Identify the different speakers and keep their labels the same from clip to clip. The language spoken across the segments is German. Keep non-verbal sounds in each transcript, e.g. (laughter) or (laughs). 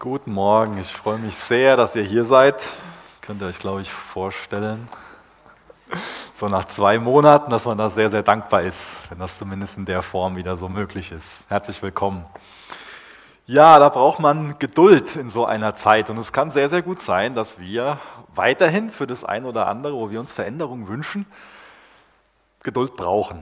Speaker 1: Guten Morgen, ich freue mich sehr, dass ihr hier seid. Das könnt ihr euch, glaube ich, vorstellen. So nach zwei Monaten, dass man da sehr, sehr dankbar ist, wenn das zumindest in der Form wieder so möglich ist. Herzlich willkommen. Ja, da braucht man Geduld in so einer Zeit und es kann sehr, sehr gut sein, dass wir weiterhin für das eine oder andere, wo wir uns Veränderungen wünschen, Geduld brauchen.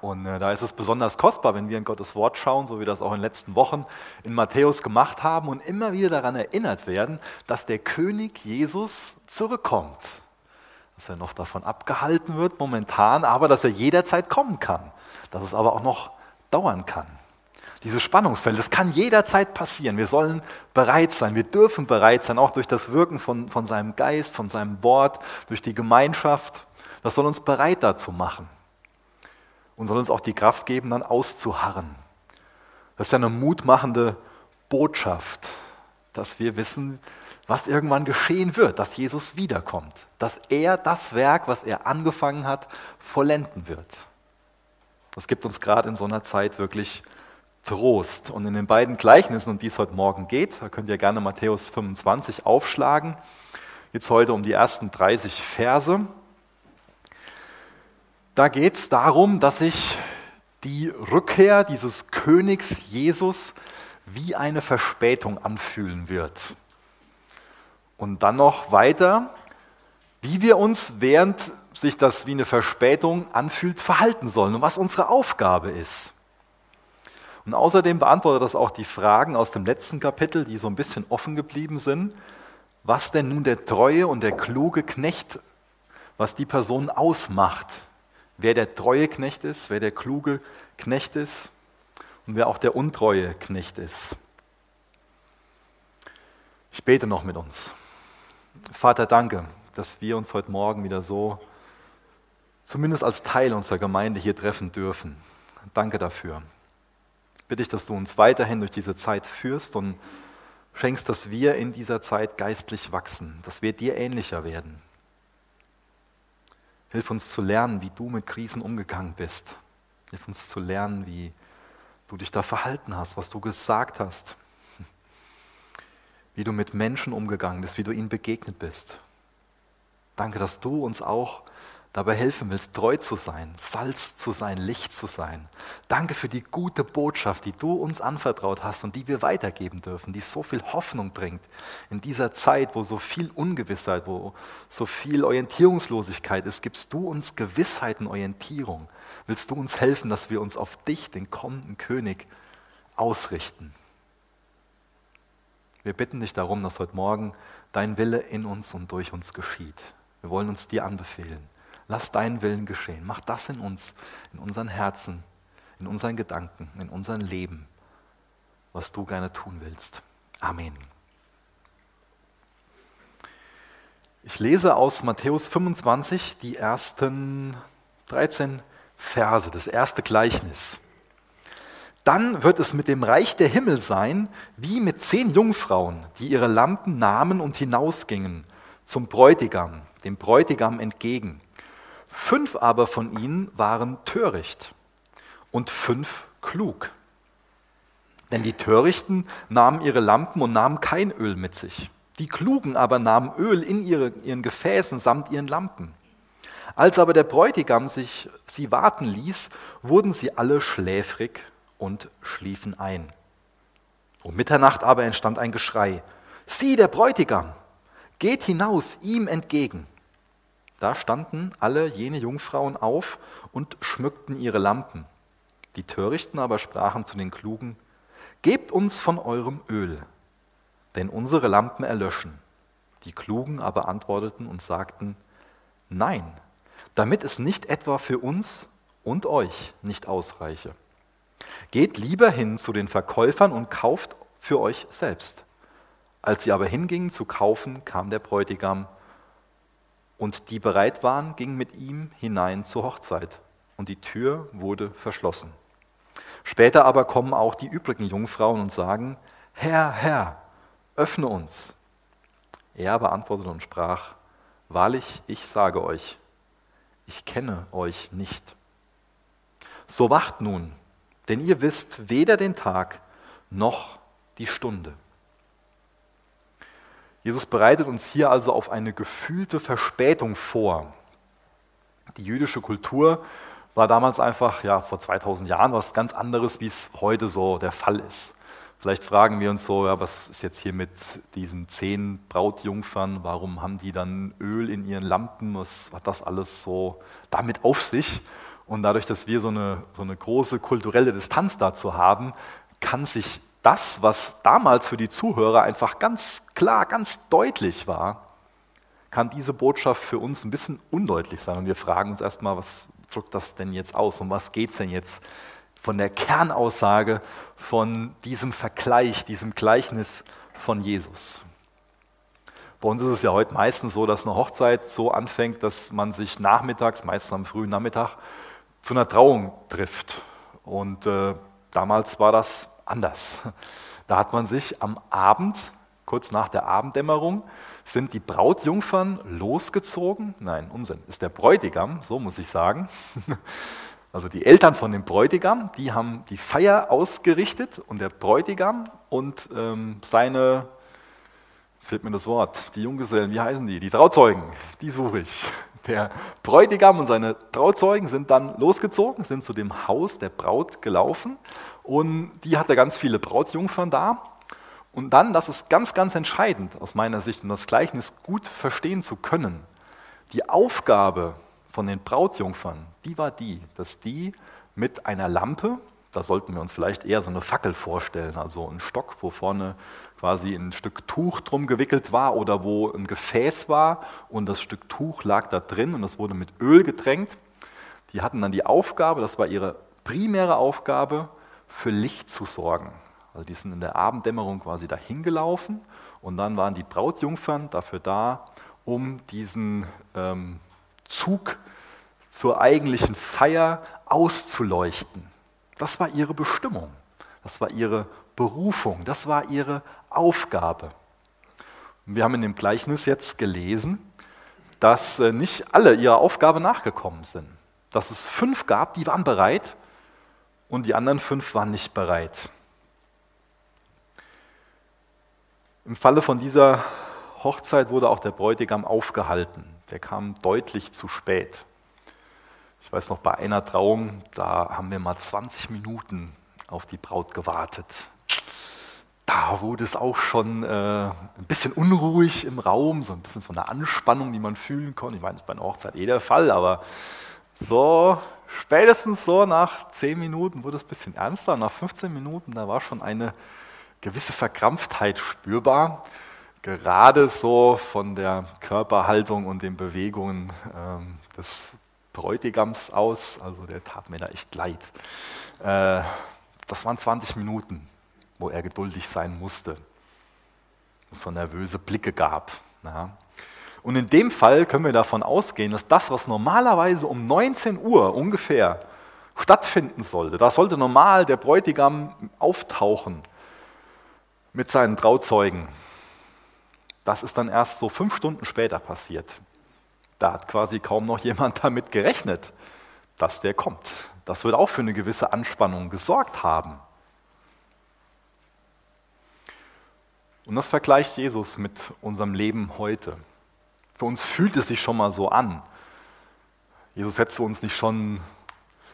Speaker 1: Und äh, da ist es besonders kostbar, wenn wir in Gottes Wort schauen, so wie wir das auch in den letzten Wochen in Matthäus gemacht haben und immer wieder daran erinnert werden, dass der König Jesus zurückkommt. Dass er noch davon abgehalten wird momentan, aber dass er jederzeit kommen kann. Dass es aber auch noch dauern kann. Dieses Spannungsfeld, das kann jederzeit passieren. Wir sollen bereit sein, wir dürfen bereit sein, auch durch das Wirken von, von seinem Geist, von seinem Wort, durch die Gemeinschaft. Das soll uns bereit dazu machen und soll uns auch die Kraft geben, dann auszuharren. Das ist ja eine mutmachende Botschaft, dass wir wissen, was irgendwann geschehen wird, dass Jesus wiederkommt, dass er das Werk, was er angefangen hat, vollenden wird. Das gibt uns gerade in so einer Zeit wirklich Trost. Und in den beiden Gleichnissen, um die es heute Morgen geht, da könnt ihr gerne Matthäus 25 aufschlagen, es heute um die ersten 30 Verse. Da geht es darum, dass sich die Rückkehr dieses Königs Jesus wie eine Verspätung anfühlen wird. Und dann noch weiter, wie wir uns, während sich das wie eine Verspätung anfühlt, verhalten sollen und was unsere Aufgabe ist. Und außerdem beantwortet das auch die Fragen aus dem letzten Kapitel, die so ein bisschen offen geblieben sind. Was denn nun der treue und der kluge Knecht, was die Person ausmacht, wer der treue Knecht ist, wer der kluge Knecht ist und wer auch der untreue Knecht ist. Ich bete noch mit uns. Vater, danke, dass wir uns heute Morgen wieder so, zumindest als Teil unserer Gemeinde hier treffen dürfen. Danke dafür. Bitte ich, dass du uns weiterhin durch diese Zeit führst und schenkst, dass wir in dieser Zeit geistlich wachsen, dass wir dir ähnlicher werden. Hilf uns zu lernen, wie du mit Krisen umgegangen bist. Hilf uns zu lernen, wie du dich da verhalten hast, was du gesagt hast. Wie du mit Menschen umgegangen bist, wie du ihnen begegnet bist. Danke, dass du uns auch dabei helfen willst, treu zu sein, Salz zu sein, Licht zu sein. Danke für die gute Botschaft, die du uns anvertraut hast und die wir weitergeben dürfen, die so viel Hoffnung bringt in dieser Zeit, wo so viel Ungewissheit, wo so viel Orientierungslosigkeit ist. Gibst du uns Gewissheit und Orientierung? Willst du uns helfen, dass wir uns auf dich, den kommenden König, ausrichten? Wir bitten dich darum, dass heute Morgen dein Wille in uns und durch uns geschieht. Wir wollen uns dir anbefehlen. Lass deinen Willen geschehen. Mach das in uns, in unseren Herzen, in unseren Gedanken, in unserem Leben, was du gerne tun willst. Amen. Ich lese aus Matthäus 25 die ersten 13 Verse, das erste Gleichnis. Dann wird es mit dem Reich der Himmel sein, wie mit zehn Jungfrauen, die ihre Lampen nahmen und hinausgingen zum Bräutigam, dem Bräutigam entgegen. Fünf aber von ihnen waren töricht und fünf klug. Denn die Törichten nahmen ihre Lampen und nahmen kein Öl mit sich. Die Klugen aber nahmen Öl in ihre, ihren Gefäßen samt ihren Lampen. Als aber der Bräutigam sich sie warten ließ, wurden sie alle schläfrig und schliefen ein. Um Mitternacht aber entstand ein Geschrei. Sieh, der Bräutigam! Geht hinaus ihm entgegen. Da standen alle jene Jungfrauen auf und schmückten ihre Lampen. Die Törichten aber sprachen zu den Klugen, Gebt uns von eurem Öl, denn unsere Lampen erlöschen. Die Klugen aber antworteten und sagten, Nein, damit es nicht etwa für uns und euch nicht ausreiche. Geht lieber hin zu den Verkäufern und kauft für euch selbst. Als sie aber hingingen zu kaufen, kam der Bräutigam und die bereit waren, gingen mit ihm hinein zur Hochzeit. Und die Tür wurde verschlossen. Später aber kommen auch die übrigen Jungfrauen und sagen, Herr, Herr, öffne uns. Er aber antwortete und sprach, Wahrlich, ich sage euch, ich kenne euch nicht. So wacht nun, denn ihr wisst weder den Tag noch die Stunde. Jesus bereitet uns hier also auf eine gefühlte Verspätung vor. Die jüdische Kultur war damals einfach, ja, vor 2000 Jahren was ganz anderes, wie es heute so der Fall ist. Vielleicht fragen wir uns so, ja, was ist jetzt hier mit diesen zehn Brautjungfern? Warum haben die dann Öl in ihren Lampen? Was hat das alles so damit auf sich? Und dadurch, dass wir so eine, so eine große kulturelle Distanz dazu haben, kann sich das, was damals für die Zuhörer einfach ganz klar, ganz deutlich war, kann diese Botschaft für uns ein bisschen undeutlich sein. Und wir fragen uns erstmal, was drückt das denn jetzt aus? Um was geht es denn jetzt von der Kernaussage von diesem Vergleich, diesem Gleichnis von Jesus? Bei uns ist es ja heute meistens so, dass eine Hochzeit so anfängt, dass man sich nachmittags, meistens am frühen Nachmittag, zu einer Trauung trifft. Und äh, damals war das anders. (laughs) Da hat man sich am Abend, kurz nach der Abenddämmerung, sind die Brautjungfern losgezogen. Nein, Unsinn, ist der Bräutigam, so muss ich sagen. (laughs) Also die Eltern von dem Bräutigam, die haben die Feier ausgerichtet und der Bräutigam und ähm, seine, fehlt mir das Wort, die Junggesellen, wie heißen die? Die Trauzeugen, die suche ich. (laughs) Der Bräutigam und seine Trauzeugen sind dann losgezogen, sind zu dem Haus der Braut gelaufen und die hatte ganz viele Brautjungfern da. Und dann, das ist ganz, ganz entscheidend aus meiner Sicht, um das Gleichnis gut verstehen zu können, die Aufgabe von den Brautjungfern, die war die, dass die mit einer Lampe, da sollten wir uns vielleicht eher so eine Fackel vorstellen, also ein Stock, wo vorne quasi ein Stück Tuch drum gewickelt war oder wo ein Gefäß war und das Stück Tuch lag da drin und das wurde mit Öl getränkt. Die hatten dann die Aufgabe, das war ihre primäre Aufgabe, für Licht zu sorgen. Also die sind in der Abenddämmerung quasi dahin gelaufen und dann waren die Brautjungfern dafür da, um diesen ähm, Zug zur eigentlichen Feier auszuleuchten. Das war ihre Bestimmung, das war ihre Berufung, das war ihre Aufgabe. Und wir haben in dem Gleichnis jetzt gelesen, dass äh, nicht alle ihrer Aufgabe nachgekommen sind. Dass es fünf gab, die waren bereit und die anderen fünf waren nicht bereit. Im Falle von dieser Hochzeit wurde auch der Bräutigam aufgehalten. Der kam deutlich zu spät. Ich weiß noch, bei einer Trauung, da haben wir mal 20 Minuten auf die Braut gewartet. Da wurde es auch schon äh, ein bisschen unruhig im Raum, so ein bisschen so eine Anspannung, die man fühlen konnte. Ich meine, das ist bei einer Hochzeit eh der Fall, aber so spätestens so nach 10 Minuten wurde es ein bisschen ernster. Nach 15 Minuten, da war schon eine gewisse Verkrampftheit spürbar, gerade so von der Körperhaltung und den Bewegungen ähm, des Bräutigams aus. Also der tat mir da echt leid. Äh, das waren 20 Minuten, wo er geduldig sein musste, wo es so nervöse Blicke gab. Ja. Und in dem Fall können wir davon ausgehen, dass das, was normalerweise um 19 Uhr ungefähr stattfinden sollte, da sollte normal der Bräutigam auftauchen mit seinen Trauzeugen. Das ist dann erst so fünf Stunden später passiert. Da hat quasi kaum noch jemand (laughs) damit gerechnet, dass der kommt. Das wird auch für eine gewisse Anspannung gesorgt haben. Und das vergleicht Jesus mit unserem Leben heute. Für uns fühlt es sich schon mal so an. Jesus hätte uns nicht schon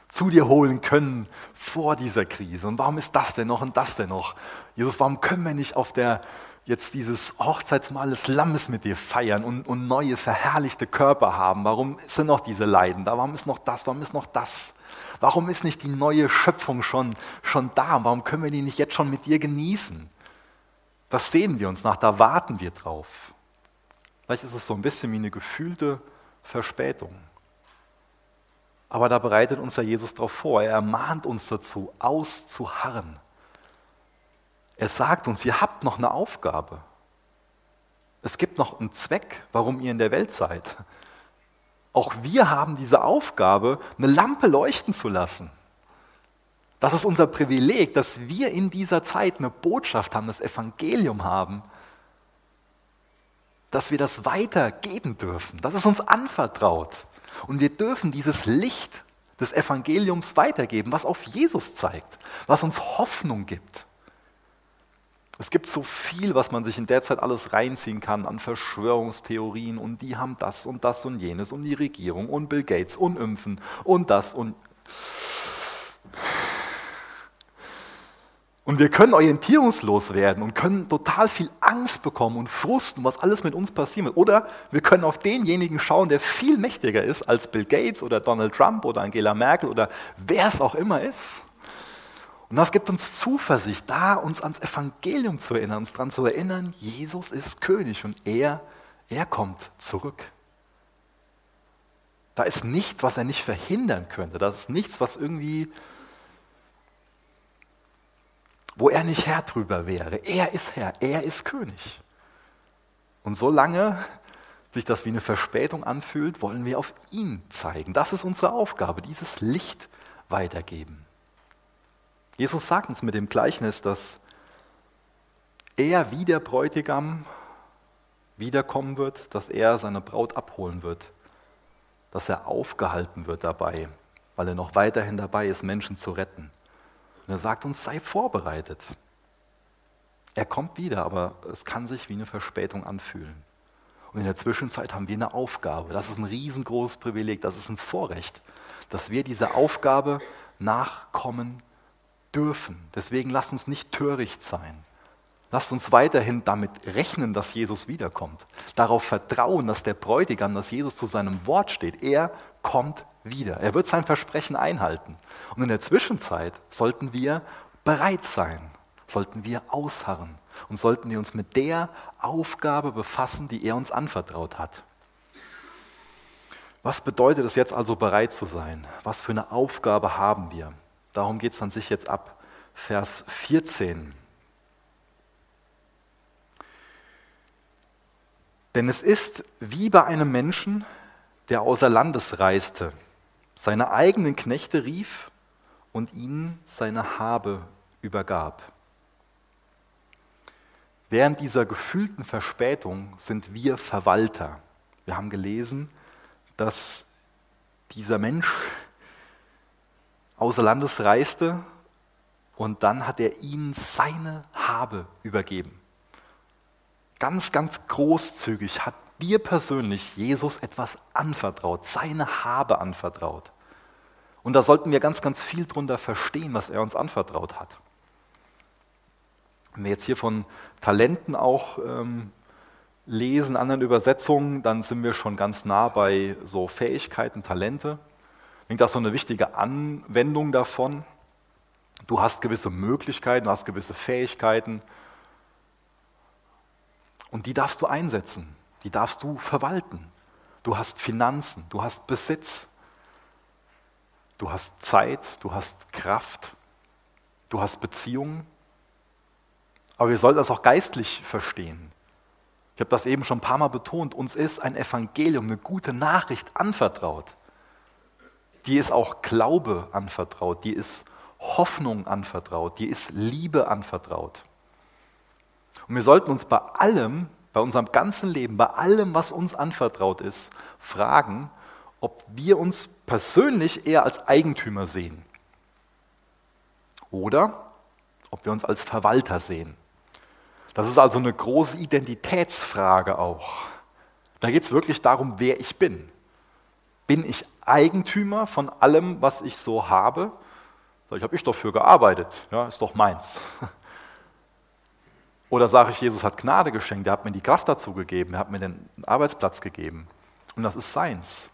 Speaker 1: zu dir holen können vor dieser Krise. Und warum ist das denn noch und das denn noch? Jesus, warum können wir nicht auf der jetzt dieses Hochzeitsmahl des Lammes mit dir feiern und, und neue verherrlichte Körper haben? Warum sind noch diese Leiden da? Warum ist noch das? Warum ist noch das? Warum ist nicht die neue Schöpfung schon, schon da? Warum können wir die nicht jetzt schon mit dir genießen? Das sehen wir uns nach, da warten wir drauf. Vielleicht ist es so ein bisschen wie eine gefühlte Verspätung. Aber da bereitet uns ja Jesus darauf vor. Er ermahnt uns dazu, auszuharren. Er sagt uns, ihr habt noch eine Aufgabe. Es gibt noch einen Zweck, warum ihr in der Welt seid. Auch wir haben diese Aufgabe, eine Lampe leuchten zu lassen. Das ist unser Privileg, dass wir in dieser Zeit eine Botschaft haben, das Evangelium haben, dass wir das weitergeben dürfen. Das ist uns anvertraut. Und wir dürfen dieses Licht des Evangeliums weitergeben, was auf Jesus zeigt, was uns Hoffnung gibt. Es gibt so viel, was man sich in der Zeit alles reinziehen kann an Verschwörungstheorien und die haben das und das und jenes und die Regierung und Bill Gates und Impfen und das und und wir können orientierungslos werden und können total viel Angst bekommen und Frust und was alles mit uns passieren wird. Oder wir können auf denjenigen schauen, der viel mächtiger ist als Bill Gates oder Donald Trump oder Angela Merkel oder wer es auch immer ist. Und das gibt uns Zuversicht, da uns ans Evangelium zu erinnern, uns daran zu erinnern, Jesus ist König und er, er kommt zurück. Da ist nichts, was er nicht verhindern könnte. Das ist nichts, was irgendwie wo er nicht Herr drüber wäre. Er ist Herr, er ist König. Und solange sich das wie eine Verspätung anfühlt, wollen wir auf ihn zeigen. Das ist unsere Aufgabe, dieses Licht weitergeben. Jesus sagt uns mit dem Gleichnis, dass er wie der Bräutigam wiederkommen wird, dass er seine Braut abholen wird, dass er aufgehalten wird dabei, weil er noch weiterhin dabei ist, Menschen zu retten. Und er sagt uns, sei vorbereitet. Er kommt wieder, aber es kann sich wie eine Verspätung anfühlen. Und in der Zwischenzeit haben wir eine Aufgabe. Das ist ein riesengroßes Privileg, das ist ein Vorrecht, dass wir dieser Aufgabe nachkommen dürfen. Deswegen lasst uns nicht töricht sein. Lasst uns weiterhin damit rechnen, dass Jesus wiederkommt. Darauf vertrauen, dass der Bräutigam, dass Jesus zu seinem Wort steht. Er kommt wieder. Er wird sein Versprechen einhalten. Und in der Zwischenzeit sollten wir bereit sein, sollten wir ausharren und sollten wir uns mit der Aufgabe befassen, die er uns anvertraut hat. Was bedeutet es jetzt also bereit zu sein? Was für eine Aufgabe haben wir? Darum geht es an sich jetzt ab. Vers 14. Denn es ist wie bei einem Menschen, der außer Landes reiste, seine eigenen Knechte rief und ihnen seine Habe übergab. Während dieser gefühlten Verspätung sind wir Verwalter. Wir haben gelesen, dass dieser Mensch außer Landes reiste und dann hat er ihnen seine Habe übergeben. Ganz, ganz großzügig hat dir persönlich Jesus etwas anvertraut, seine Habe anvertraut. Und da sollten wir ganz, ganz viel drunter verstehen, was er uns anvertraut hat. Wenn wir jetzt hier von Talenten auch ähm, lesen, anderen Übersetzungen, dann sind wir schon ganz nah bei so Fähigkeiten, Talente. Ich denke, das ist so eine wichtige Anwendung davon. Du hast gewisse Möglichkeiten, du hast gewisse Fähigkeiten und die darfst du einsetzen, die darfst du verwalten. Du hast Finanzen, du hast Besitz, Du hast Zeit, du hast Kraft, du hast Beziehungen. Aber wir sollten das auch geistlich verstehen. Ich habe das eben schon ein paar Mal betont. Uns ist ein Evangelium, eine gute Nachricht anvertraut. Die ist auch Glaube anvertraut, die ist Hoffnung anvertraut, die ist Liebe anvertraut. Und wir sollten uns bei allem, bei unserem ganzen Leben, bei allem, was uns anvertraut ist, fragen, ob wir uns persönlich eher als Eigentümer sehen oder ob wir uns als Verwalter sehen. Das ist also eine große Identitätsfrage auch. Da geht es wirklich darum, wer ich bin. Bin ich Eigentümer von allem, was ich so habe? Ich habe ich dafür gearbeitet, ja, ist doch meins. (laughs) Oder sage ich, Jesus hat Gnade geschenkt, er hat mir die Kraft dazu gegeben, er hat mir den Arbeitsplatz gegeben und das ist seins.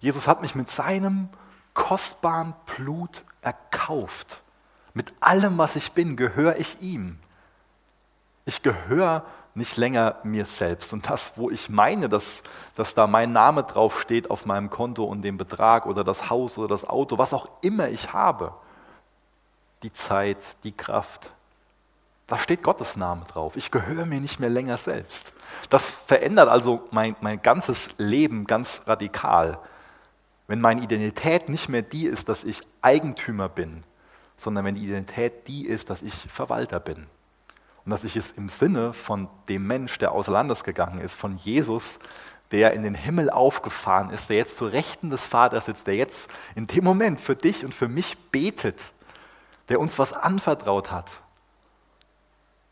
Speaker 1: Jesus hat mich mit seinem kostbaren Blut erkauft. Mit allem, was ich bin, gehöre ich ihm. Ich gehöre nicht länger mir selbst. Und das, wo ich meine, dass, dass da mein Name draufsteht auf meinem Konto und dem Betrag oder das Haus oder das Auto, was auch immer ich habe, die Zeit, die Kraft, da steht Gottes Name drauf. Ich gehöre mir nicht mehr länger selbst. Das verändert also mein, mein ganzes Leben ganz radikal. Wenn meine Identität nicht mehr die ist, dass ich Eigentümer bin, sondern wenn die Identität die ist, dass ich Verwalter bin. Und dass ich es im Sinne von dem Mensch, der außer Landes gegangen ist, von Jesus, der in den Himmel aufgefahren ist, der jetzt zur Rechten des Vaters sitzt, der jetzt in dem Moment für dich und für mich betet, der uns was anvertraut hat.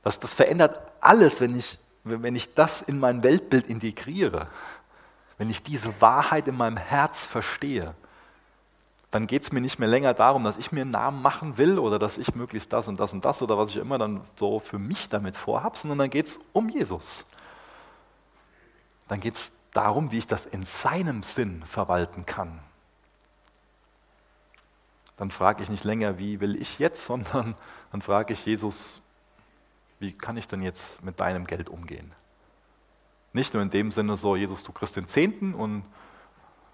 Speaker 1: Das, das verändert alles, wenn ich, wenn ich das in mein Weltbild integriere. Wenn ich diese Wahrheit in meinem Herz verstehe, dann geht es mir nicht mehr länger darum, dass ich mir einen Namen machen will oder dass ich möglichst das und das und das oder was ich immer dann so für mich damit vorhabe, sondern dann geht es um Jesus. Dann geht es darum, wie ich das in seinem Sinn verwalten kann. Dann frage ich nicht länger, wie will ich jetzt, (laughs) sondern dann frage ich Jesus, wie kann ich denn jetzt mit deinem Geld umgehen? Nicht nur in dem Sinne so, Jesus, du kriegst den Zehnten und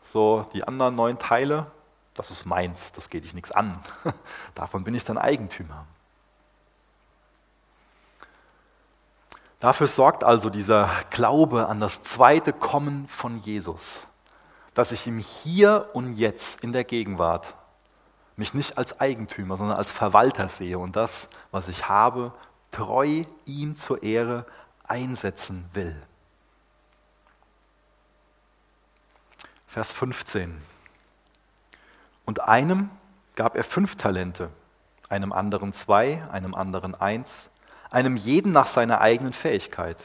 Speaker 1: so die anderen neun Teile, das ist meins, das geht dich nichts an. (laughs) Davon bin ich dann Eigentümer. Dafür sorgt also dieser Glaube an das zweite Kommen von Jesus, dass ich ihm hier und jetzt in der Gegenwart mich nicht als Eigentümer, sondern als Verwalter sehe und das, was ich habe, treu ihm zur Ehre einsetzen will. Vers 15. Und einem gab er fünf Talente, einem anderen zwei, einem anderen eins, einem jeden nach seiner eigenen Fähigkeit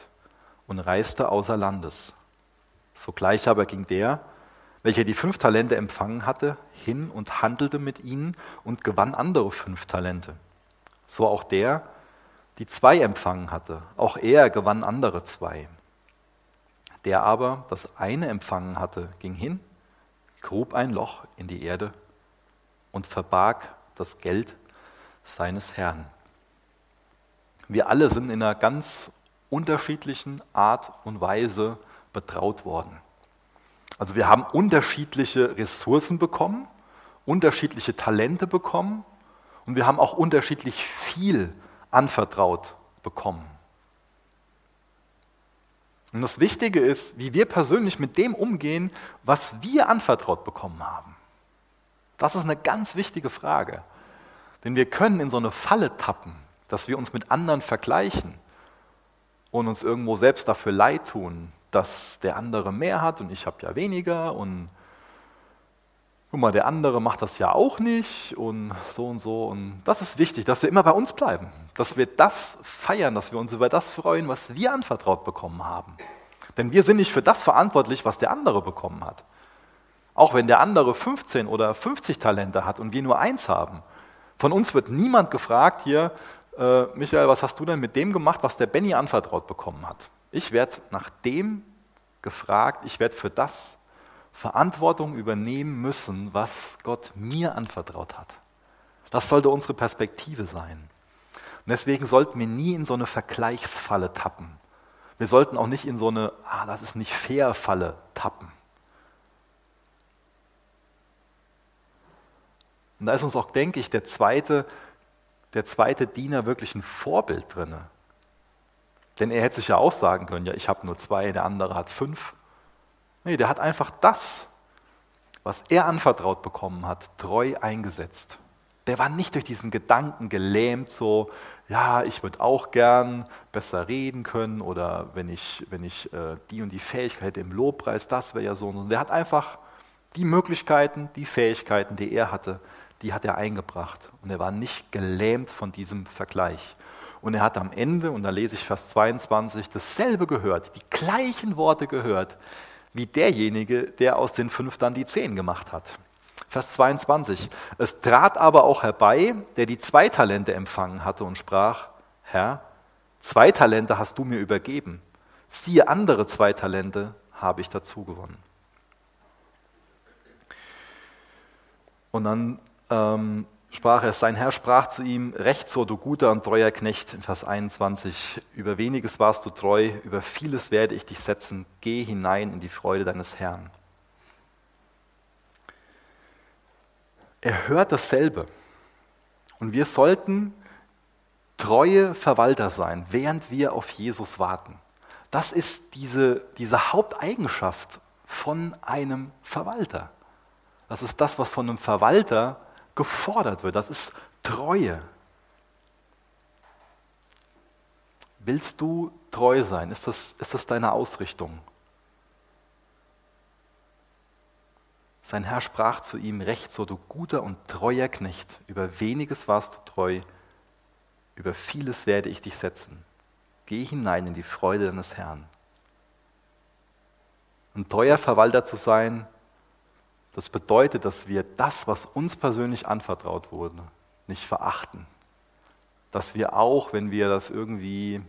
Speaker 1: und reiste außer Landes. Sogleich aber ging der, welcher die fünf Talente empfangen hatte, hin und handelte mit ihnen und gewann andere fünf Talente. So auch der, die zwei empfangen hatte, auch er gewann andere zwei. Der aber das eine empfangen hatte, ging hin, grub ein Loch in die Erde und verbarg das Geld seines Herrn. Wir alle sind in einer ganz unterschiedlichen Art und Weise betraut worden. Also wir haben unterschiedliche Ressourcen bekommen, unterschiedliche Talente bekommen und wir haben auch unterschiedlich viel anvertraut bekommen. Und das Wichtige ist, wie wir persönlich mit dem umgehen, was wir anvertraut bekommen haben. Das ist eine ganz wichtige Frage. Denn wir können in so eine Falle tappen, dass wir uns mit anderen vergleichen und uns irgendwo selbst dafür leid tun, dass der andere mehr hat und ich habe ja weniger und guck mal, der andere macht das ja auch nicht und so und so. Und das ist wichtig, dass wir immer bei uns bleiben, dass wir das feiern, dass wir uns über das freuen, was wir anvertraut bekommen haben. Denn wir sind nicht für das verantwortlich, was der andere bekommen hat. Auch wenn der andere 15 oder 50 Talente hat und wir nur eins haben. Von uns wird niemand gefragt hier, äh, Michael, was hast du denn mit dem gemacht, was der Benny anvertraut bekommen hat? Ich werde nach dem gefragt, ich werde für das Verantwortung übernehmen müssen, was Gott mir anvertraut hat. Das sollte unsere Perspektive sein. Und deswegen sollten wir nie in so eine Vergleichsfalle tappen. Wir sollten auch nicht in so eine, ah, das ist nicht fair Falle tappen. Und da ist uns auch, denke ich, der zweite, der zweite Diener wirklich ein Vorbild drin. Denn er hätte sich ja auch sagen können, ja, ich habe nur zwei, der andere hat fünf. Nee, der hat einfach das, was er anvertraut bekommen hat, treu eingesetzt. Der war nicht durch diesen Gedanken gelähmt, so, ja, ich würde auch gern besser reden können oder wenn ich, wenn ich äh, die und die Fähigkeit hätte im Lobpreis, das wäre ja so. Und der hat einfach die Möglichkeiten, die Fähigkeiten, die er hatte, die hat er eingebracht. Und er war nicht gelähmt von diesem Vergleich. Und er hat am Ende, und da lese ich Vers 22, dasselbe gehört, die gleichen Worte gehört, wie derjenige, der aus den fünf dann die zehn gemacht hat. Vers 22. Es trat aber auch herbei, der die zwei Talente empfangen hatte und sprach, Herr, zwei Talente hast du mir übergeben. Siehe, andere zwei Talente habe ich dazu gewonnen. Und dann ähm, sprach er, sein Herr sprach zu ihm, recht so, du guter und treuer Knecht, in Vers 21, über weniges warst du treu, über vieles werde ich dich setzen, geh hinein in die Freude deines Herrn. Er hört dasselbe. Und wir sollten treue Verwalter sein, während wir auf Jesus warten. Das ist diese, diese Haupteigenschaft von einem Verwalter. Das ist das, was von einem Verwalter gefordert wird. Das ist Treue. Willst du treu sein? Ist das, ist das deine Ausrichtung? Sein Herr sprach zu ihm, recht so, du guter und treuer Knecht, über weniges warst du treu, über vieles werde ich dich setzen. Geh hinein in die Freude deines Herrn. Ein treuer Verwalter zu sein, das bedeutet, dass wir das, was uns persönlich anvertraut wurde, nicht verachten. Dass wir auch, wenn wir das irgendwie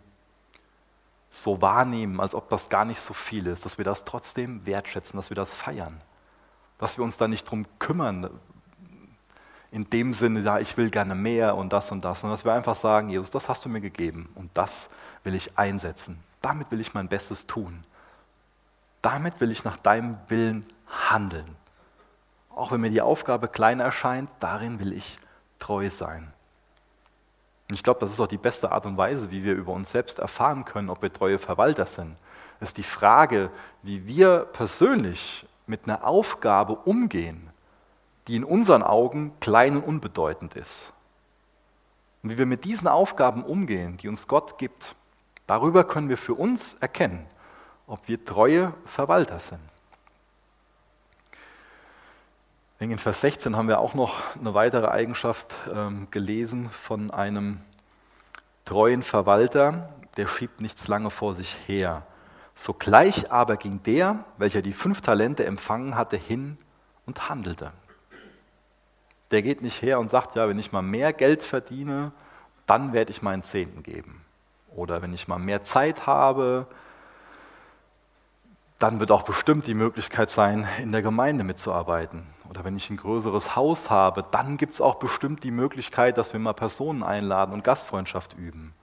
Speaker 1: so wahrnehmen, als ob das gar nicht so viel ist, dass wir das trotzdem wertschätzen, dass wir das feiern. Dass wir uns da nicht drum kümmern, in dem Sinne, ja, ich will gerne mehr und das und das, sondern dass wir einfach sagen, Jesus, das hast du mir gegeben und das will ich einsetzen. Damit will ich mein Bestes tun. Damit will ich nach deinem Willen handeln. Auch wenn mir die Aufgabe klein erscheint, darin will ich treu sein. Und ich glaube, das ist auch die beste Art und Weise, wie wir über uns selbst erfahren können, ob wir treue Verwalter sind. Es ist die Frage, wie wir persönlich mit einer Aufgabe umgehen, die in unseren Augen klein und unbedeutend ist. Und wie wir mit diesen Aufgaben umgehen, die uns Gott gibt, darüber können wir für uns erkennen, ob wir treue Verwalter sind. In Vers 16 haben wir auch noch eine weitere Eigenschaft ähm, gelesen von einem treuen Verwalter, der schiebt nichts lange vor sich her. Sogleich aber ging der, welcher die fünf Talente empfangen hatte, hin und handelte. Der geht nicht her und sagt, ja, wenn ich mal mehr Geld verdiene, dann werde ich meinen Zehnten geben. Oder wenn ich mal mehr Zeit habe, dann wird auch bestimmt die Möglichkeit sein, in der Gemeinde mitzuarbeiten. Oder wenn ich ein größeres Haus habe, dann gibt es auch bestimmt die Möglichkeit, dass wir mal Personen einladen und Gastfreundschaft üben.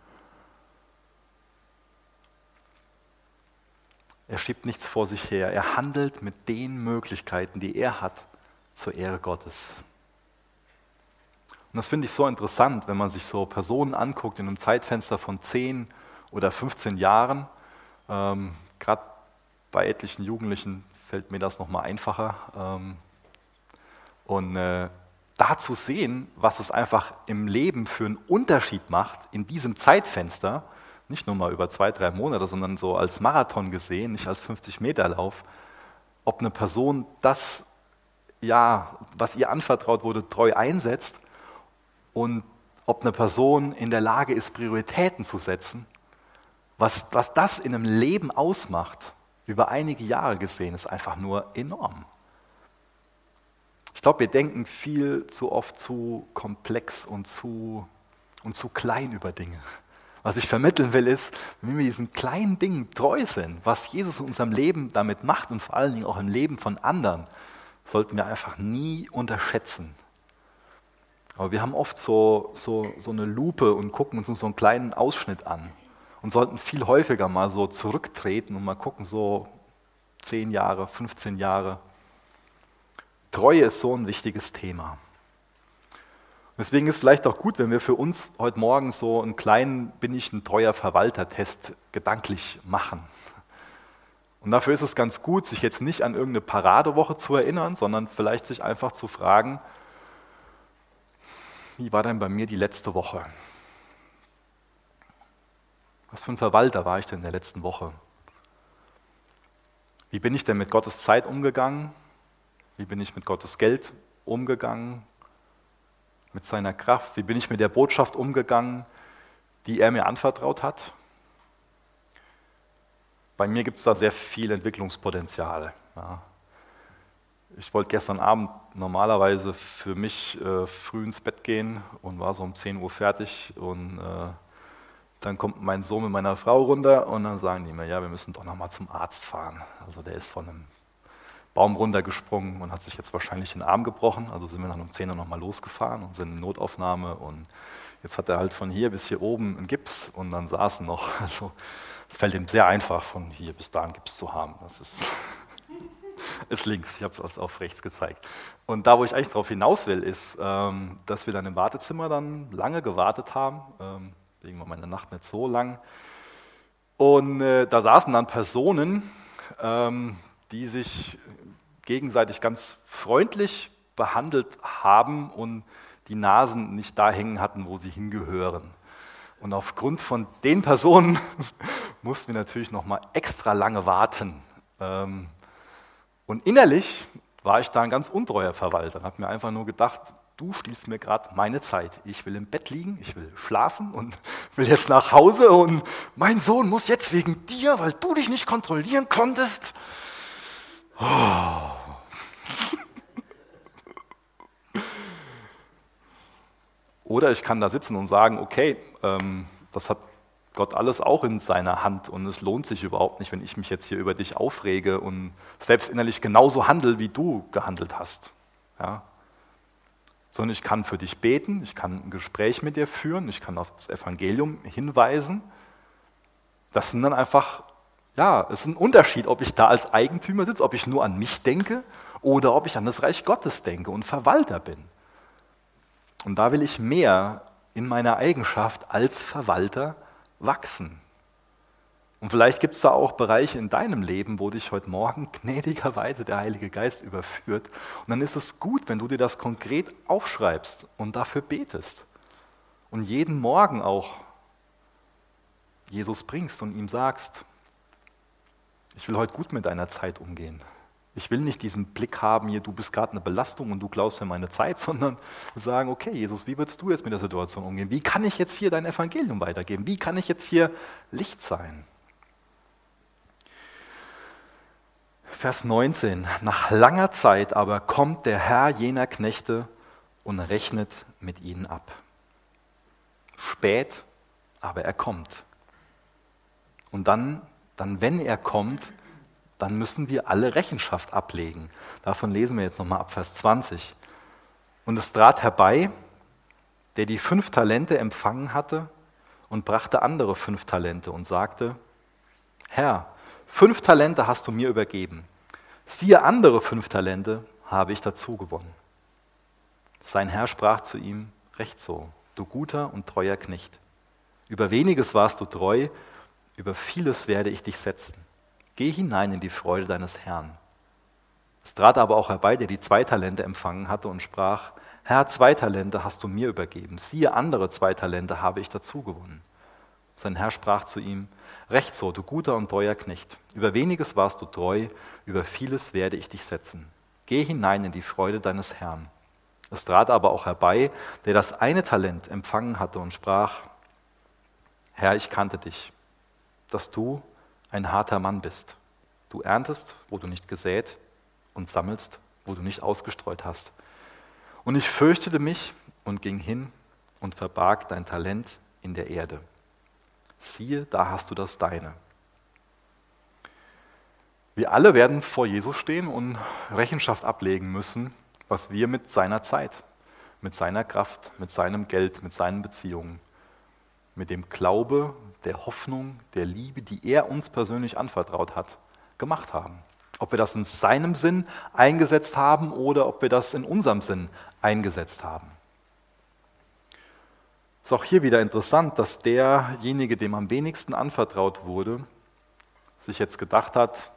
Speaker 1: Er schiebt nichts vor sich her. Er handelt mit den Möglichkeiten, die er hat, zur Ehre Gottes. Und das finde ich so interessant, wenn man sich so Personen anguckt in einem Zeitfenster von 10 oder 15 Jahren. Ähm, Gerade bei etlichen Jugendlichen fällt mir das nochmal einfacher. Ähm, und äh, da zu sehen, was es einfach im Leben für einen Unterschied macht in diesem Zeitfenster, nicht nur mal über zwei, drei Monate, sondern so als Marathon gesehen, nicht als 50-Meter-Lauf, ob eine Person das, ja, was ihr anvertraut wurde, treu einsetzt und ob eine Person in der Lage ist, Prioritäten zu setzen, was, was das in einem Leben ausmacht, über einige Jahre gesehen, ist einfach nur enorm. Ich glaube, wir denken viel zu oft zu komplex und zu, und zu klein über Dinge. Was ich vermitteln will, ist, wenn wir diesen kleinen Dingen treu sind, was Jesus in unserem Leben damit macht und vor allen Dingen auch im Leben von anderen, sollten wir einfach nie unterschätzen. Aber wir haben oft so, so, so eine Lupe und gucken uns so einen kleinen Ausschnitt an und sollten viel häufiger mal so zurücktreten und mal gucken, so 10 Jahre, 15 Jahre. Treue ist so ein wichtiges Thema. Deswegen ist vielleicht auch gut, wenn wir für uns heute Morgen so einen kleinen, bin ich ein treuer Verwalter-Test gedanklich machen. Und dafür ist es ganz gut, sich jetzt nicht an irgendeine Paradewoche zu erinnern, sondern vielleicht sich einfach zu fragen, wie war denn bei mir die letzte Woche? Was für ein Verwalter war ich denn in der letzten Woche? Wie bin ich denn mit Gottes Zeit umgegangen? Wie bin ich mit Gottes Geld umgegangen? Mit seiner Kraft? Wie bin ich mit der Botschaft umgegangen, die er mir anvertraut hat? Bei mir gibt es da sehr viel Entwicklungspotenzial. Ja. Ich wollte gestern Abend normalerweise für mich äh, früh ins Bett gehen und war so um 10 Uhr fertig und äh, dann kommt mein Sohn mit meiner Frau runter und dann sagen die mir, ja, wir müssen doch nochmal zum Arzt fahren. Also der ist von einem Baum runtergesprungen und hat sich jetzt wahrscheinlich den Arm gebrochen. Also sind wir dann um 10 Uhr nochmal losgefahren und sind in Notaufnahme und jetzt hat er halt von hier bis hier oben einen Gips und dann saßen noch. (laughs) Also es fällt ihm sehr einfach, von hier bis da einen Gips zu haben. Das ist, (laughs) ist links, ich habe es auf rechts gezeigt. Und da, wo ich eigentlich darauf hinaus will, ist, ähm, dass wir dann im Wartezimmer dann lange gewartet haben. Ähm, Deswegen war meine Nacht nicht so lang. Und äh, da saßen dann Personen, ähm, die sich gegenseitig ganz freundlich behandelt haben und die Nasen nicht da hängen hatten, wo sie hingehören. Und aufgrund von den Personen (laughs) mussten wir natürlich noch mal extra lange warten. Ähm, und innerlich war ich da ein ganz untreuer Verwalter. Habe mir einfach nur gedacht, du stiehlst mir gerade meine Zeit. Ich will im Bett liegen, ich will schlafen und (laughs) will jetzt nach Hause und mein Sohn muss jetzt wegen dir, weil du dich nicht kontrollieren konntest. Oh. Oder ich kann da sitzen und sagen, okay, ähm, das hat Gott alles auch in seiner Hand und es lohnt sich überhaupt nicht, wenn ich mich jetzt hier über dich aufrege und selbst innerlich genauso handle, wie du gehandelt hast. Ja? Sondern ich kann für dich beten, ich kann ein Gespräch mit dir führen, ich kann auf das Evangelium hinweisen. Das sind dann einfach, ja, es ist ein Unterschied, ob ich da als Eigentümer sitze, ob ich nur an mich denke oder ob ich an das Reich Gottes denke und Verwalter bin. Und da will ich mehr in meiner Eigenschaft als Verwalter wachsen. Und vielleicht gibt es da auch Bereiche in deinem Leben, wo dich heute Morgen (laughs) gnädigerweise der Heilige Geist überführt. Und dann ist es gut, wenn du dir das konkret aufschreibst und dafür betest. Und jeden Morgen auch Jesus bringst und ihm sagst, ich will heute gut mit deiner Zeit umgehen. Ich will nicht diesen Blick haben, hier, du bist gerade eine Belastung und du klaust mir meine Zeit, (laughs) sondern sagen, okay, Jesus, wie würdest du jetzt mit der Situation umgehen? Wie kann ich jetzt hier dein Evangelium weitergeben? Wie kann ich jetzt hier Licht sein? Vers 19. Nach langer Zeit aber kommt der Herr jener Knechte und rechnet mit ihnen ab. Spät, aber er kommt. Und dann, dann wenn er kommt, dann müssen wir alle Rechenschaft ablegen. Davon lesen wir jetzt nochmal ab Vers 20. Und es trat herbei, der die fünf Talente empfangen hatte und brachte andere fünf Talente und sagte, Herr, fünf Talente hast du mir übergeben. Siehe, andere fünf Talente habe ich dazu gewonnen. Sein Herr sprach zu ihm, recht so, du guter und treuer Knecht. Über weniges warst du treu, über vieles werde ich dich setzen. Geh hinein in die Freude deines Herrn. Es trat aber auch herbei, der die zwei Talente empfangen hatte und sprach, Herr, zwei Talente hast du mir übergeben, siehe, andere zwei Talente habe ich dazu gewonnen. Sein Herr sprach zu ihm, Recht so, du guter und treuer Knecht, über weniges warst du treu, über vieles werde ich dich setzen. Geh hinein in die Freude deines Herrn. Es trat aber auch herbei, der das eine Talent empfangen hatte und sprach, Herr, ich kannte dich, dass du ein harter Mann bist. Du erntest, wo du nicht gesät und sammelst, wo du nicht ausgestreut hast. Und ich fürchtete mich und ging hin und verbarg dein Talent in der Erde. Siehe, da hast du das deine. Wir alle werden vor Jesus stehen und Rechenschaft ablegen müssen, was wir mit seiner Zeit, mit seiner Kraft, mit seinem Geld, mit seinen Beziehungen, mit dem Glaube, der Hoffnung, der Liebe, die er uns persönlich anvertraut hat, gemacht haben. Ob wir das in seinem Sinn eingesetzt haben oder ob wir das in unserem Sinn eingesetzt haben. Ist auch hier wieder interessant, dass derjenige, dem am wenigsten anvertraut wurde, sich jetzt gedacht hat,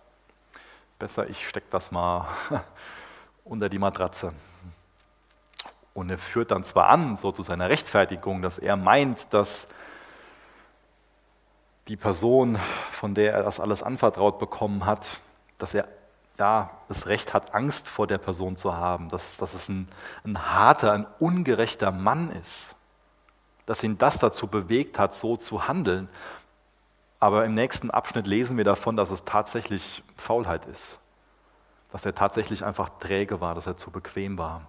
Speaker 1: besser ich stecke das mal (laughs) unter die Matratze. Und er führt dann zwar an, so zu seiner Rechtfertigung, dass er meint, dass die Person, von der er das alles anvertraut bekommen hat, dass er ja, das Recht hat, Angst vor der Person zu haben, dass, dass es ein, ein harter, ein ungerechter Mann ist, dass ihn das dazu bewegt hat, so zu handeln. Aber im nächsten Abschnitt lesen wir davon, dass es tatsächlich Faulheit ist, dass er tatsächlich einfach träge war, dass er zu bequem war.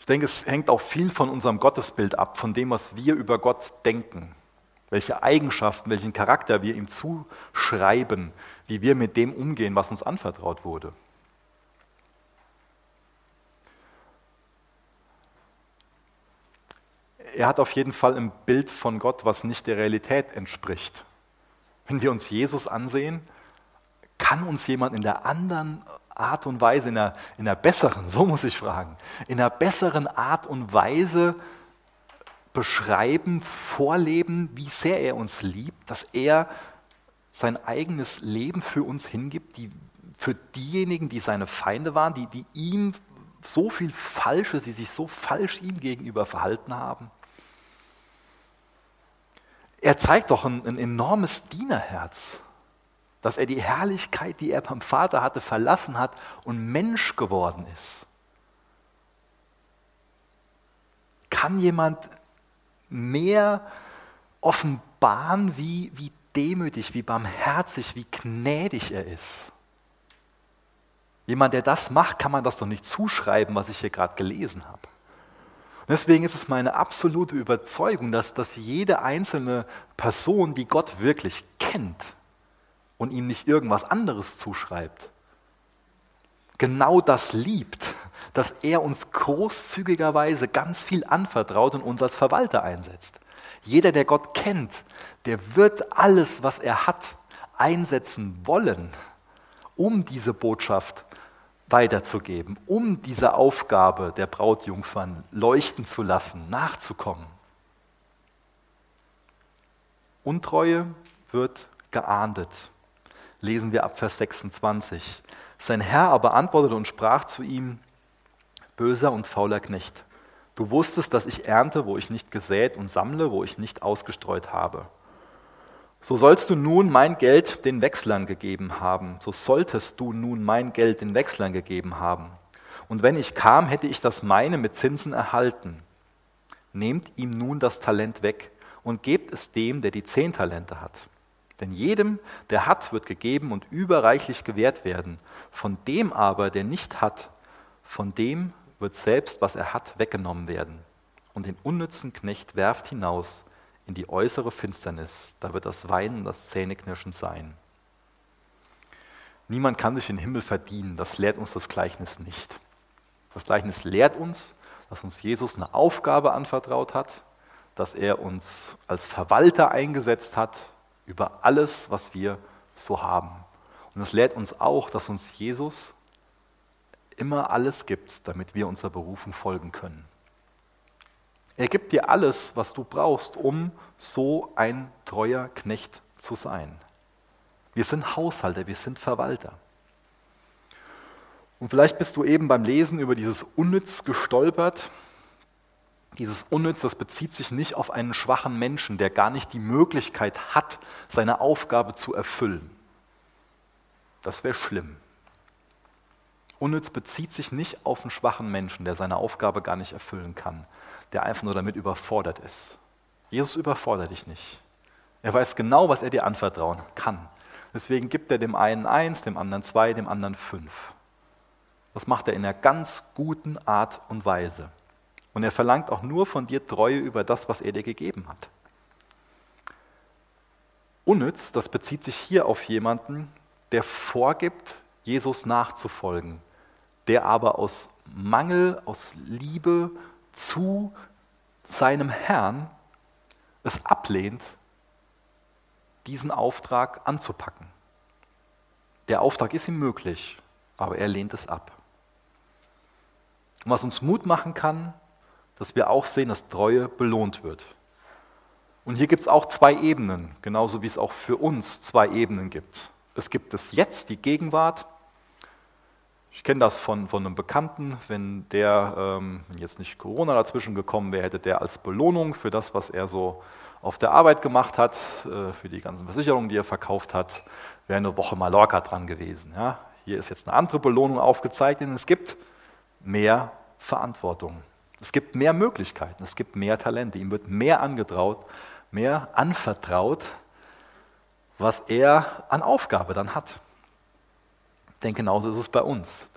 Speaker 1: Ich denke, es hängt auch viel von unserem Gottesbild ab, von dem, was wir über Gott denken welche Eigenschaften, welchen Charakter wir ihm zuschreiben, wie wir mit dem umgehen, was uns anvertraut wurde. Er hat auf jeden Fall ein Bild von Gott, was nicht der Realität entspricht. Wenn wir uns Jesus ansehen, kann uns jemand in der anderen Art und Weise, in der, in der besseren, so muss ich fragen, in der besseren Art und Weise beschreiben, vorleben, wie sehr er uns liebt, dass er sein eigenes Leben für uns hingibt, die, für diejenigen, die seine Feinde waren, die, die ihm so viel Falsches, die sich so falsch ihm gegenüber verhalten haben. Er zeigt doch ein, ein enormes Dienerherz, dass er die Herrlichkeit, die er beim Vater hatte, verlassen hat und Mensch geworden ist. Kann jemand mehr offenbaren, wie, wie demütig, wie barmherzig, wie gnädig er ist? Jemand, der das macht, kann man das doch nicht zuschreiben, was ich hier gerade gelesen habe. Deswegen ist es meine absolute Überzeugung, dass, dass jede einzelne Person, die Gott wirklich kennt und ihm nicht irgendwas anderes zuschreibt, genau das liebt, dass er uns großzügigerweise ganz viel anvertraut und uns als Verwalter einsetzt. Jeder, der Gott kennt, der wird alles, was er hat, einsetzen wollen, um diese Botschaft weiterzugeben, um diese Aufgabe der Brautjungfern leuchten zu lassen, nachzukommen. Untreue wird geahndet. Lesen wir ab Vers 26. Sein Herr aber antwortete und sprach zu ihm, böser und fauler Knecht, du wusstest, dass ich ernte, wo ich nicht gesät und sammle, wo ich nicht ausgestreut habe. So sollst du nun mein Geld den Wechslern gegeben haben, so solltest du nun mein Geld den Wechslern gegeben haben. Und wenn ich kam, hätte ich das meine mit Zinsen erhalten. Nehmt ihm nun das Talent weg und gebt es dem, der die zehn Talente hat. Denn jedem, der hat, wird gegeben und überreichlich gewährt werden. Von dem aber, der nicht hat, von dem wird selbst, was er hat, weggenommen werden. Und den unnützen Knecht werft hinaus in die äußere Finsternis, da wird das Weinen und das Zähneknirschen sein. Niemand kann sich den Himmel verdienen, das lehrt uns das Gleichnis nicht. Das Gleichnis lehrt uns, dass uns Jesus eine Aufgabe anvertraut hat, dass er uns als Verwalter eingesetzt hat über alles, was wir so haben. Und es lehrt uns auch, dass uns Jesus immer alles gibt, damit wir unserer Berufung folgen können. Er gibt dir alles, was du brauchst, um so ein treuer Knecht zu sein. Wir sind Haushalter, wir sind Verwalter. Und vielleicht bist du eben beim Lesen über dieses Unnütz gestolpert. Dieses Unnütz, das bezieht sich nicht auf einen schwachen Menschen, der gar nicht die Möglichkeit hat, seine Aufgabe zu erfüllen. Das wäre schlimm. Unnütz bezieht sich nicht auf einen schwachen Menschen, der seine Aufgabe gar nicht erfüllen kann, der einfach nur damit überfordert ist. Jesus überfordert dich nicht. Er weiß genau, was er dir anvertrauen kann. Deswegen gibt er dem einen eins, dem anderen zwei, dem anderen fünf. Das macht er in einer ganz guten Art und Weise. Und er verlangt auch nur von dir Treue über das, was er dir gegeben hat. Unnütz, das bezieht sich hier auf jemanden, der vorgibt, Jesus nachzufolgen, der aber aus Mangel, aus Liebe zu seinem Herrn es ablehnt, diesen Auftrag anzupacken. Der Auftrag ist ihm möglich, aber er lehnt es ab. Und was uns Mut machen kann, dass wir auch sehen, dass Treue belohnt wird. Und hier gibt es auch zwei Ebenen, genauso wie es auch für uns zwei Ebenen gibt. Es gibt es jetzt, die Gegenwart, ich kenne das von, von einem Bekannten, wenn der, ähm, wenn jetzt nicht Corona dazwischen gekommen wäre, hätte der als Belohnung für das, was er so auf der Arbeit gemacht hat, äh, für die ganzen Versicherungen, die er verkauft hat, wäre eine Woche Mallorca dran gewesen. Ja? Hier ist jetzt eine andere Belohnung aufgezeigt, denn es gibt mehr Verantwortung. Es gibt mehr Möglichkeiten, es gibt mehr Talente. Ihm wird mehr angetraut, mehr anvertraut, was er an Aufgabe dann hat. Denn genauso ist es bei uns.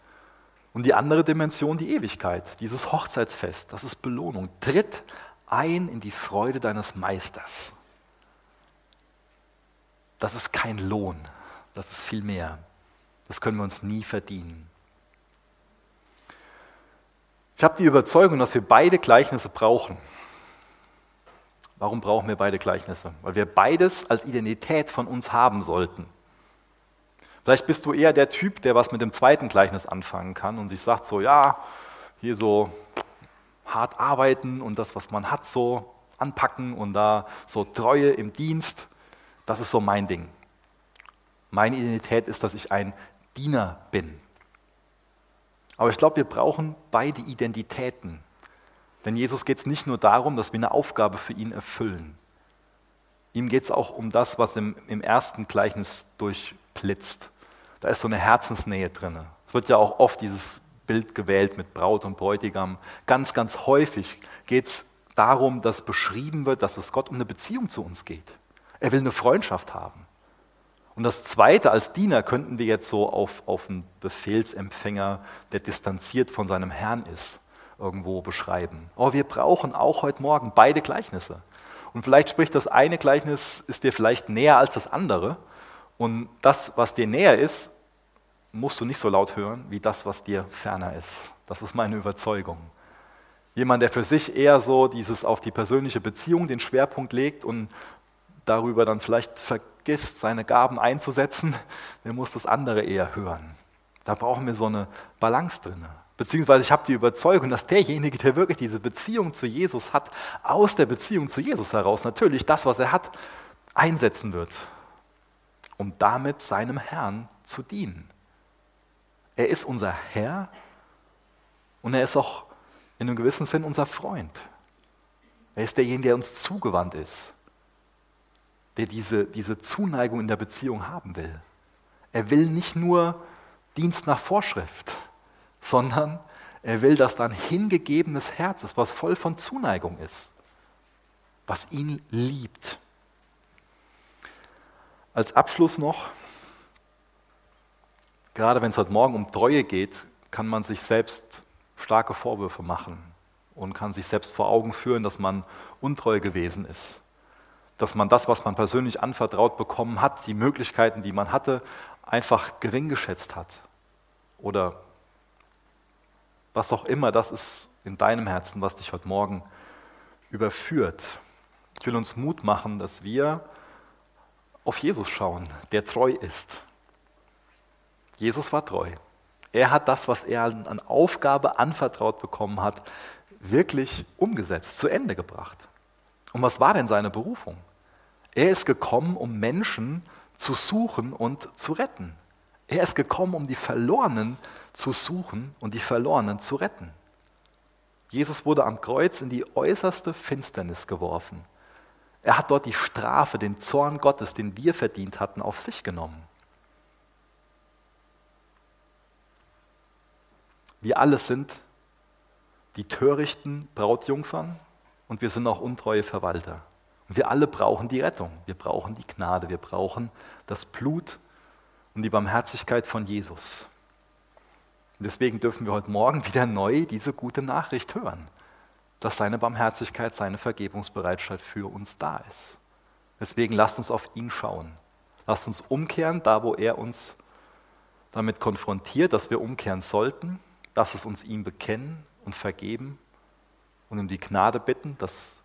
Speaker 1: Und die andere Dimension, die Ewigkeit, dieses Hochzeitsfest, das ist Belohnung. Tritt ein in die Freude deines Meisters. Das ist kein Lohn, das ist viel mehr. Das können wir uns nie verdienen. Ich habe die Überzeugung, dass wir beide Gleichnisse brauchen. Warum brauchen wir beide Gleichnisse? Weil wir beides als Identität von uns haben sollten. Vielleicht bist du eher der Typ, der was mit dem zweiten Gleichnis anfangen kann und sich sagt so, ja, hier so hart arbeiten und das, was man hat, so anpacken und da so Treue im Dienst, das ist so mein Ding. Meine Identität ist, dass ich ein Diener bin. Aber ich glaube, wir brauchen beide Identitäten. Denn Jesus geht es nicht nur darum, dass wir eine Aufgabe für ihn erfüllen. Ihm geht es auch um das, was im, im ersten Gleichnis durchblitzt da ist so eine Herzensnähe drin. Es wird ja auch oft dieses Bild gewählt mit Braut und Bräutigam. Ganz, ganz häufig geht es darum, dass beschrieben wird, dass es Gott um eine Beziehung zu uns geht. Er will eine Freundschaft haben. Und das Zweite, als Diener könnten wir jetzt so auf, auf einen Befehlsempfänger, der distanziert von seinem Herrn ist, irgendwo beschreiben. Aber wir brauchen auch heute Morgen beide Gleichnisse. Und vielleicht spricht das eine Gleichnis, ist dir vielleicht näher als das andere. Und das, was dir näher ist, musst du nicht so laut hören, wie das, was dir ferner ist. Das ist meine Überzeugung. Jemand, der für sich eher so dieses auf die persönliche Beziehung den Schwerpunkt legt und darüber dann vielleicht vergisst, seine Gaben einzusetzen, der muss das andere eher hören. Da brauchen wir so eine Balance drin. Beziehungsweise ich habe die Überzeugung, dass derjenige, der wirklich diese Beziehung zu Jesus hat, aus der Beziehung zu Jesus heraus natürlich das, was er hat, einsetzen wird, um damit seinem Herrn zu dienen. Er ist unser Herr und er ist auch in einem gewissen Sinn unser Freund. Er ist derjenige, der uns zugewandt ist, der diese, diese Zuneigung in der Beziehung haben will. Er will nicht nur Dienst nach Vorschrift, sondern er will, dass da ein hingegebenes Herz ist, was voll von Zuneigung ist, was ihn liebt. Als Abschluss noch, gerade wenn es heute Morgen um Treue geht, kann man sich selbst starke Vorwürfe machen und kann sich selbst vor Augen führen, dass man untreu gewesen ist. Dass man das, was man persönlich anvertraut bekommen hat, die Möglichkeiten, die man hatte, einfach gering geschätzt hat. Oder was auch immer das ist in deinem Herzen, was dich heute Morgen überführt. Ich will uns Mut machen, dass wir auf Jesus schauen, der treu ist. Jesus war treu. Er hat das, was er an Aufgabe anvertraut bekommen hat, wirklich umgesetzt, zu Ende gebracht. Und was war denn seine Berufung? Er ist gekommen, um Menschen zu suchen und zu retten. Er ist gekommen, um die Verlorenen zu suchen und die Verlorenen zu retten. Jesus wurde am Kreuz in die äußerste Finsternis geworfen. Er hat dort die Strafe, den Zorn Gottes, den wir verdient hatten, auf sich genommen. Wir alle sind die törichten Brautjungfern und wir sind auch untreue Verwalter. Und wir alle brauchen die Rettung, wir brauchen die Gnade, wir brauchen das Blut und die Barmherzigkeit von Jesus. Und deswegen dürfen wir heute Morgen wieder neu diese gute Nachricht hören, dass seine Barmherzigkeit, seine Vergebungsbereitschaft für uns da ist. Deswegen lasst uns auf ihn schauen. Lasst uns umkehren, da wo er uns damit konfrontiert, dass wir umkehren sollten Lass es uns ihm bekennen und vergeben und um die Gnade bitten, dass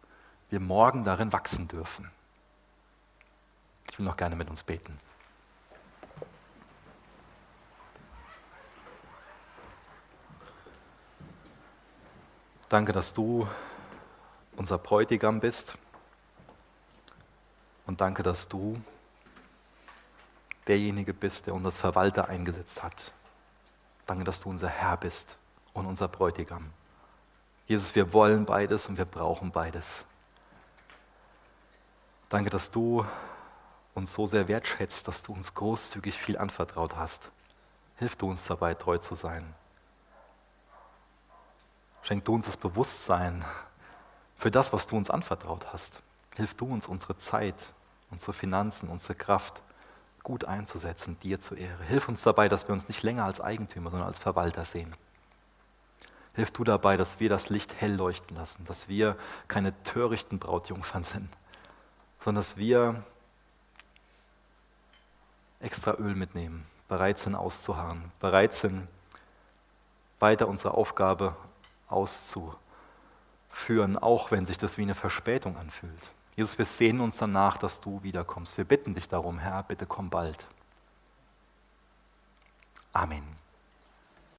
Speaker 1: wir morgen darin wachsen dürfen. Ich will noch gerne mit uns beten. Danke, dass du unser Bräutigam bist. Und danke, dass du derjenige bist, der uns als Verwalter eingesetzt hat. Danke, dass du unser Herr bist und unser Bräutigam. Jesus, wir wollen beides und wir brauchen beides. Danke, dass du uns so sehr wertschätzt, dass du uns großzügig viel anvertraut hast. Hilf du uns dabei, treu zu sein. Schenk du uns das Bewusstsein für das, was du uns anvertraut hast. Hilf du uns unsere Zeit, unsere Finanzen, unsere Kraft gut einzusetzen, dir zur Ehre. Hilf uns dabei, dass wir uns nicht länger als Eigentümer, sondern als Verwalter sehen. Hilf du dabei, dass wir das Licht hell leuchten lassen, dass wir keine törichten Brautjungfern sind, sondern dass wir extra Öl mitnehmen, bereit sind auszuharren, bereit sind, weiter unsere Aufgabe auszuführen, auch wenn sich das wie eine Verspätung anfühlt. Jesus, wir sehen uns danach, dass du wiederkommst. Wir bitten dich darum, Herr, bitte komm bald. Amen.